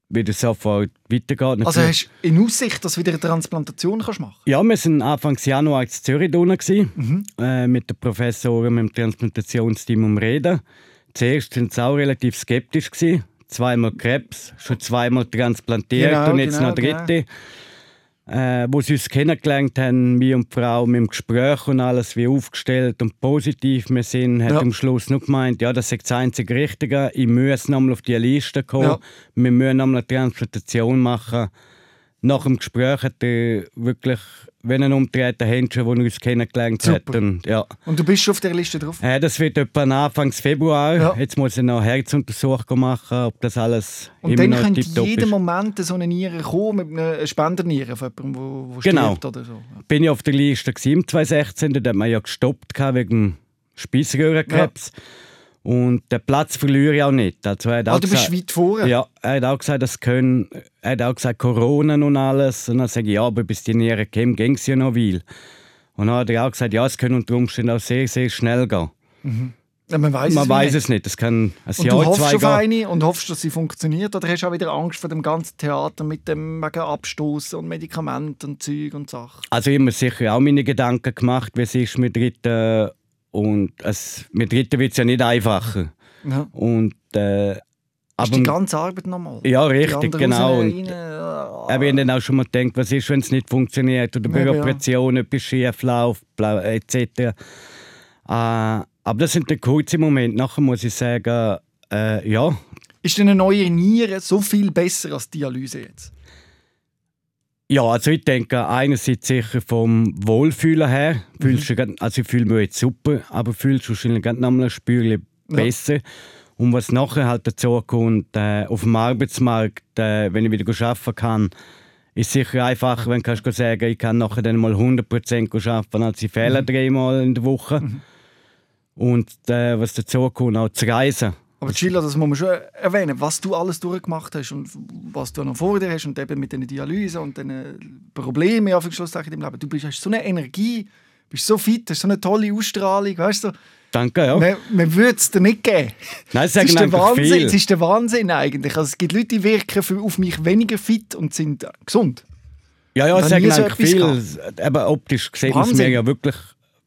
wieder sofort weitergeht. also hast du in Aussicht, dass du wieder eine Transplantation kannst machen ja, wir sind Anfang Januar in Zürich unten Mhm. äh, mit den Professoren, mit dem Transplantationsteam um Reden. Zuerst waren sie auch relativ skeptisch. Gewesen. Zweimal Krebs, schon zweimal transplantiert Genau, und jetzt genau, noch dritte. Äh, wo sie uns kennengelernt haben, mich und die Frau, mit dem Gespräch und alles, wie aufgestellt und positiv wir sind, hat Ja. am Schluss nur gemeint, ja, das ist das einzige Richtige, ich muss nochmal auf die Liste kommen, Ja. wir müssen nochmal eine Transplantation machen. Nach dem Gespräch hat er wirklich, wenn ein umdrehter Händchen, wo er uns kennengelernt hat. Super. Und, ja. Und du bist schon auf der Liste drauf? Äh, das wird etwa Anfang Februar. Ja. Jetzt muss ich noch eine Herzuntersuchung machen, ob das alles Und immer dann noch könnte tipptopp jeden ist. Moment so eine Niere kommen, mit einer Spenderniere von jemandem, wo, wo Genau. stirbt oder so. Ja. bin ich auf der Liste gewesen im 2016, da hat man ja gestoppt wegen Speiseröhrenkrebs. Und den Platz verliere ich auch nicht. Also er hat auch Ah, du bist gesagt- weit vorne? Ja, er hat auch gesagt, das können, er hat auch gesagt, Corona und alles. Und dann sage ich, ja, aber bis die Niere käme, ging es ja noch viel. Und dann hat er auch gesagt, ja, es kann unter Umständen auch sehr, sehr schnell gehen. Ja, man weiß Man es weiß nicht. es nicht, es kann ein Und Jahr, du hoffst zwei auf eine und hoffst, dass sie funktioniert? Oder hast du auch wieder Angst vor dem ganzen Theater mit dem wegen Abstoßen und Medikamenten und Zeug und Sachen? Also ich habe mir sicher auch meine Gedanken gemacht, wie es ist mit Dritten. Und es, mit Dritten wird es ja nicht einfacher. Ja. Und, äh, Hast die ganze Arbeit nochmal? Ja, Die richtig, genau. raus, Und rein, ah. ich habe dann auch schon mal gedacht, was ist, wenn es nicht funktioniert oder bei Ja, etwas schief läuft, etc. Äh, aber das sind der kurze Moment. Nachher muss ich sagen, äh, ja, Ist denn eine neue Niere so viel besser als Dialyse jetzt? Ja, also ich denke einerseits sicher vom Wohlfühlen her. Mhm. Fühlst du grad, also ich fühle mich jetzt super, aber fühlst du wahrscheinlich gerade noch mal ein Spürchen besser. Und was nachher halt dazu kommt, äh, auf dem Arbeitsmarkt, äh, wenn ich wieder arbeiten kann, ist sicher einfacher, wenn du kannst sagen ich kann nachher dann mal 100% arbeiten, als ich fehle dreimal in der Woche. Und äh, was dazu kommt, auch zu reisen. Aber Chilla, das muss man schon erwähnen, was du alles durchgemacht hast und was du noch vor dir hast und eben mit den Dialyse und den Problemen für Schlusszeichen in deinem Leben. Du bist, hast so eine Energie, bist so fit, hast so eine tolle Ausstrahlung, weißt du? Danke, ja. Man, man würde es dir nicht geben. Nein, es Das ist, der einfach Wahnsinn, viel. das ist der Wahnsinn eigentlich. Also es gibt Leute, die wirken für, auf mich weniger fit und sind äh, gesund. Ja, ja, es sagen so eigentlich viel. Aber optisch man es Wahnsinn. mir ja wirklich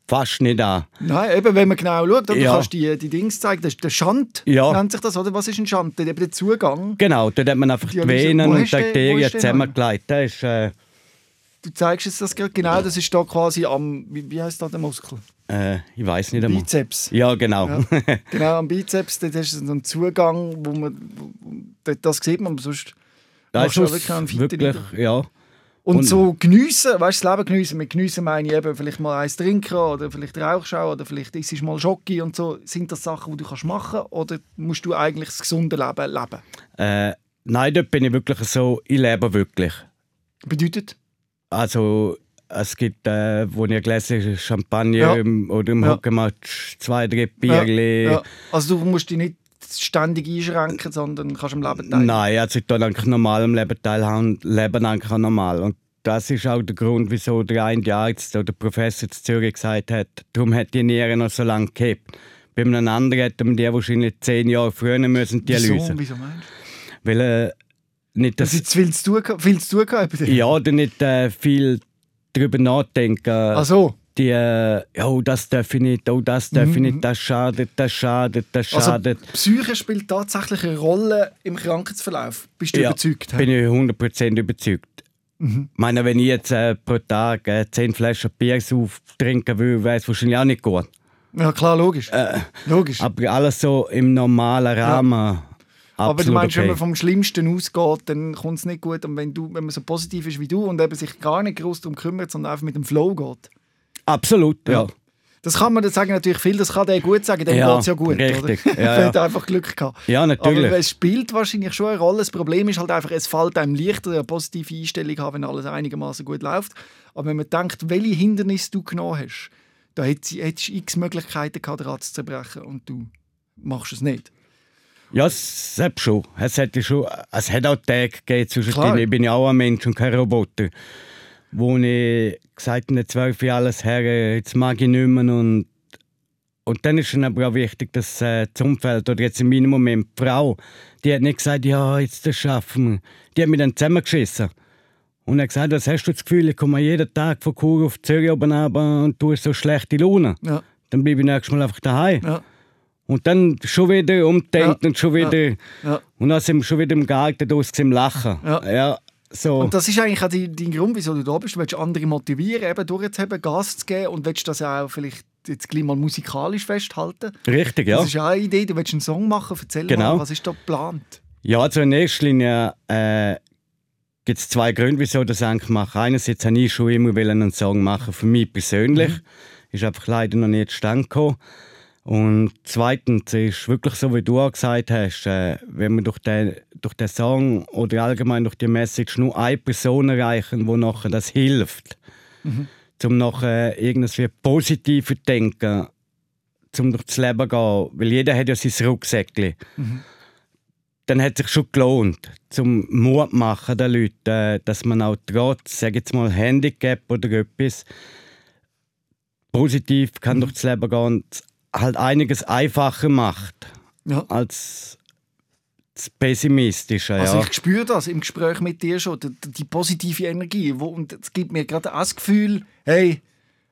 fast nicht an. Nein, eben, wenn man genau schaut, oder? du Ja. kannst die, die Dings zeigen, das ist der Schand, Ja. nennt sich das, oder? Was ist ein Schand? Eben der Zugang. Genau, dort hat man einfach die Dialyse. Venen und die du Arterien du zusammengelegt. Das ist, äh, Du zeigst jetzt das gerade genau, das ist da quasi am, wie, wie heißt da der Muskel? äh, ich weiß nicht einmal. Bizeps. Ja, genau. Ja. genau, am Bizeps, dort hast du einen Zugang, wo man, wo, das sieht man, sonst das du ist wirklich Eindruck. ja. Und, Und- so geniessen, weißt du, das Leben geniessen. Mit geniessen meine ich eben vielleicht mal eins trinken oder vielleicht auch oder vielleicht isst du mal Schoki und so. Sind das Sachen, die du kannst machen oder musst du eigentlich das gesunde Leben leben? Äh, nein, dort bin ich wirklich so, ich lebe wirklich. Bedeutet? Also, es gibt, äh, wo ich gelesen Champagner Ja. im, oder im Ja. Hockeymatch, zwei, drei Bierchen. Ja. Also du musst dich nicht ständig einschränken, sondern kannst am Leben teilnehmen. Nein, also ich tue eigentlich normal am Leben teilhaben, leben eigentlich auch normal. Und das ist auch der Grund, wieso der eine Arzt oder der Professor in Zürich gesagt hat, darum hat die Niere noch so lange gehabt. Bei einem anderen hätte man die wahrscheinlich zehn Jahre früher müssen Dialyse. Wieso? Wieso meinst Weil äh, nicht Dass das, zu viel zu tun, viel zu tun ja, oder nicht äh, viel darüber nachdenken. Ach so. Die, äh, oh, das darf ich nicht, oh, das darf ich Mhm. nicht, das schadet, das schadet, das Also schadet. Psyche spielt tatsächlich eine Rolle im Krankheitsverlauf. Bist du Ja, überzeugt? bin ich 100% überzeugt. Mhm. Ich meine, wenn ich jetzt äh, pro Tag äh, 10 Flaschen Bier auftrinken würde, wäre es wahrscheinlich auch nicht gut. Ja klar, logisch. Äh, logisch. aber alles so im normalen Rahmen. Aber du meinst, wenn okay. man vom Schlimmsten ausgeht, dann kommt es nicht gut. Und wenn, du, wenn man so positiv ist wie du und eben sich gar nicht groß darum kümmert, sondern einfach mit dem Flow geht. Absolut, ja. Ja. Das kann man dann sagen natürlich viel, das kann der gut sagen, dem Ja, geht es ja gut. richtig. Oder? Ja, Er ja. hat einfach Glück gehabt. Ja, natürlich. Aber es spielt wahrscheinlich schon eine Rolle. Das Problem ist halt einfach, es fällt einem leichter, eine positive Einstellung haben, wenn alles einigermaßen gut läuft. Aber wenn man denkt, welche Hindernisse du genommen hast, da hättest du x Möglichkeiten gehabt, den Rad zu zerbrechen und du machst es nicht. Ja, hat schon. Es hat, schon, es hat auch Tage gegeben Klar. zwischendrin. Ich bin ja auch ein Mensch und kein Roboter. Wo ich gesagt habe, zwölf Jahre alles her, jetzt mag ich nicht mehr. Und, und dann ist es aber auch wichtig, dass äh, das Umfeld, oder jetzt in meinem Moment die Frau, die hat nicht gesagt, ja, jetzt das schaffen wir. Die hat mich dann zusammengeschissen. Und er hat gesagt, was hast du das Gefühl, ich komme jeden Tag von Chur auf Zürich oben runter und tue so schlechte Laune. Ja, Dann bleibe ich nächstes Mal einfach daheim. ja, Und dann schon wieder umdenkt Ja, und schon wieder. ja. Und dann sind wir schon wieder im Garten aus im Lachen. Ja. So. Und das ist eigentlich auch dein Grund, wieso du da bist. Du willst andere motivieren, eben durchzuheben, Gas zu geben und willst das auch vielleicht jetzt gleich mal musikalisch festhalten. Richtig, ja. Das ist auch eine Idee. Du willst einen Song machen. Erzähl Genau. mal, was ist da geplant? Ja, also in erster Linie äh, gibt es zwei Gründe, wieso ich das eigentlich mache. Einerseits habe ich schon immer einen Song machen für mich persönlich. Mhm. Ist einfach leider noch nicht zustande gekommen. Und zweitens ist wirklich so, wie du auch gesagt hast, äh, wenn wir durch den, durch den Song oder allgemein durch die Message nur eine Person erreichen, wo nachher das hilft, um nachher irgendwie positiver denken, um durchs Leben zu gehen. Weil jeder hat ja sein Rucksäckchen dann hat es sich schon gelohnt, zum Mut machen den Leuten, äh, dass man auch trotz, sag jetzt mal, Handicap oder etwas, positiv kann durchs Leben gehen halt einiges einfacher macht Ja. als das Pessimistische. Also ja. ich spüre das im Gespräch mit dir schon, die, die positive Energie. Wo, und es gibt mir gerade das Gefühl, hey,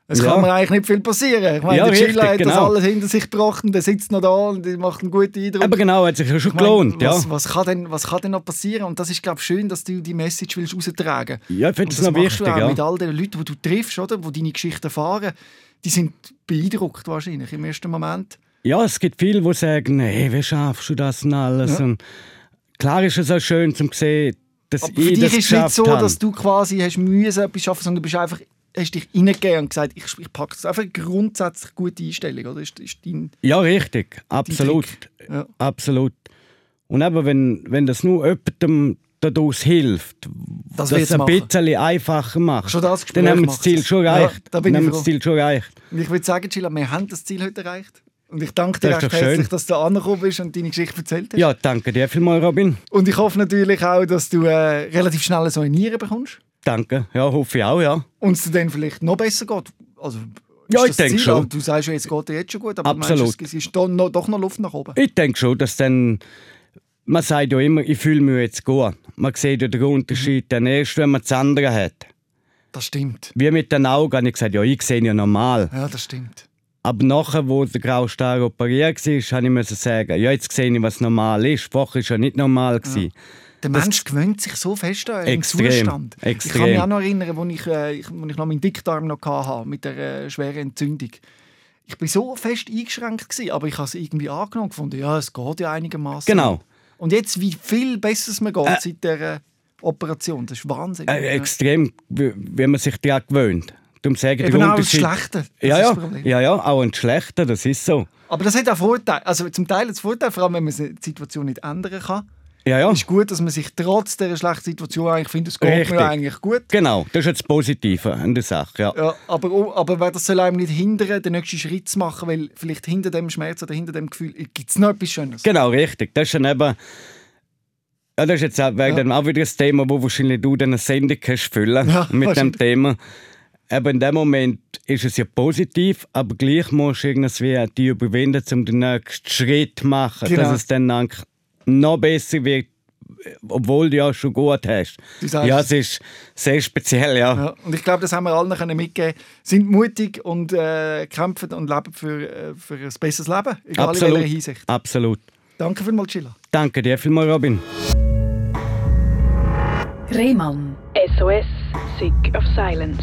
es Ja. kann mir eigentlich nicht viel passieren. Ich meine, Ja, der richtig, hat das genau. alles hinter sich gebracht und der sitzt noch da und macht einen guten Eindruck. Aber genau, hat sich ja schon meine, gelohnt. was, ja. was, kann denn, was kann denn noch passieren? Und das ist, glaube ich, schön, dass du die Message willst raustragen ja, ich finde es noch wichtig. du auch Ja. mit all den Leuten, die du triffst, oder? die deine Geschichte erfahren. Die sind beeindruckt wahrscheinlich im ersten Moment. ja, es gibt viele, die sagen, hey, wie schaffst du das und alles? Ja. Und klar ist es auch schön zu sehen, dass Aber für ich dich das ist es nicht so, habe. dass du quasi hast müssen etwas schaffen, sondern du bist einfach hast dich reingegeben und gesagt, ich, ich packe das. Einfach eine grundsätzlich gute Einstellung, oder? Ist, ist dein, Ja, richtig. Absolut. Ja. Absolut. Und eben, wenn, wenn das nur jemandem daraus hilft, Das das ein machen. bisschen einfacher macht, Schon das Gespräch dann haben wir das Ziel es. schon Ja, erreicht. bin dann ich haben wir das. Ziel schon erreicht. Ich würde sagen, Gila, wir haben das Ziel heute erreicht. Und ich danke dir Das recht doch schön. herzlich, dass du angekommen bist und deine Geschichte erzählt hast. Ja, danke dir vielmals, Robin. Und ich hoffe natürlich auch, dass du äh, relativ schnell so eine Niere bekommst. Danke. Ja, hoffe ich auch, ja. Und es dir dann vielleicht noch besser geht. Also, Ja, ich denke schon. Du sagst ja, jetzt geht dir jetzt schon gut, aber Absolut. du meinst, es ist doch noch, doch noch Luft nach oben. Ich denke schon, dass dann. Man sagt ja immer, ich fühle mich jetzt gut. Man sieht ja den Unterschied dann erst, wenn man das andere hat. Das stimmt. Wie mit den Augen habe ich gesagt, ja, ich sehe ja normal. Ja, das stimmt. Aber nachher, wo der graue Star operiert war, musste ich müssen sagen, ja, jetzt sehe ich, was normal ist. Vorher war es ja nicht normal. gewesen. Der Mensch gewöhnt sich so fest an einen Extrem, Zustand. Ich extrem. kann mich auch noch erinnern, als ich, äh, ich, als ich noch meinen Dickdarm noch hatte, mit der äh, schweren Entzündung. Ich war so fest eingeschränkt, gewesen, aber ich habe es irgendwie angenommen und gefunden, ja, es geht ja einigermaßen. Genau. Und jetzt, wie viel besser es mir geht seit der äh, Operation, das ist Wahnsinn. Äh, extrem, w- wenn man sich daran gewöhnt. Darum sage ich, Eben auch das Unterschied- Schlechte. Das Ja, ja, ja, ja, auch ein schlechter, das ist so. Aber das hat auch Vorteile. Also zum Teil hat es Vorteile, vor allem wenn man die Situation nicht ändern kann. Ja, ja, ist gut, dass man sich trotz dieser schlechten Situation eigentlich findet, es geht Richtig. mir eigentlich gut. genau, das ist jetzt das Positive an der Sache. Ja. Ja, aber, oh, aber wer das soll einem nicht hindern, den nächsten Schritt zu machen, weil vielleicht hinter dem Schmerz oder hinter dem Gefühl gibt es noch etwas Schönes. Genau, richtig. Das ist dann eben. Ja, das ist jetzt auch, Ja. dann auch wieder ein Thema, wo wahrscheinlich du dann eine Sendung kannst füllen Ja, mit dem. Thema. Aber in dem Moment ist es ja positiv, aber gleich musst du irgendwie die überwinden, um den nächsten Schritt zu machen, Genau. dass es dann noch besser wird, obwohl du ja schon gut hast. Ja, es ist sehr speziell, ja. ja. Und ich glaube, das haben wir allen können mitgeben. Sind mutig und äh, kämpfen und leben für, äh, für ein besseres Leben, egal Absolut. in welcher Hinsicht. Absolut. Danke vielmals, Chilla. Danke dir vielmals, Robin. Rehmann. SOS, Sick of Silence.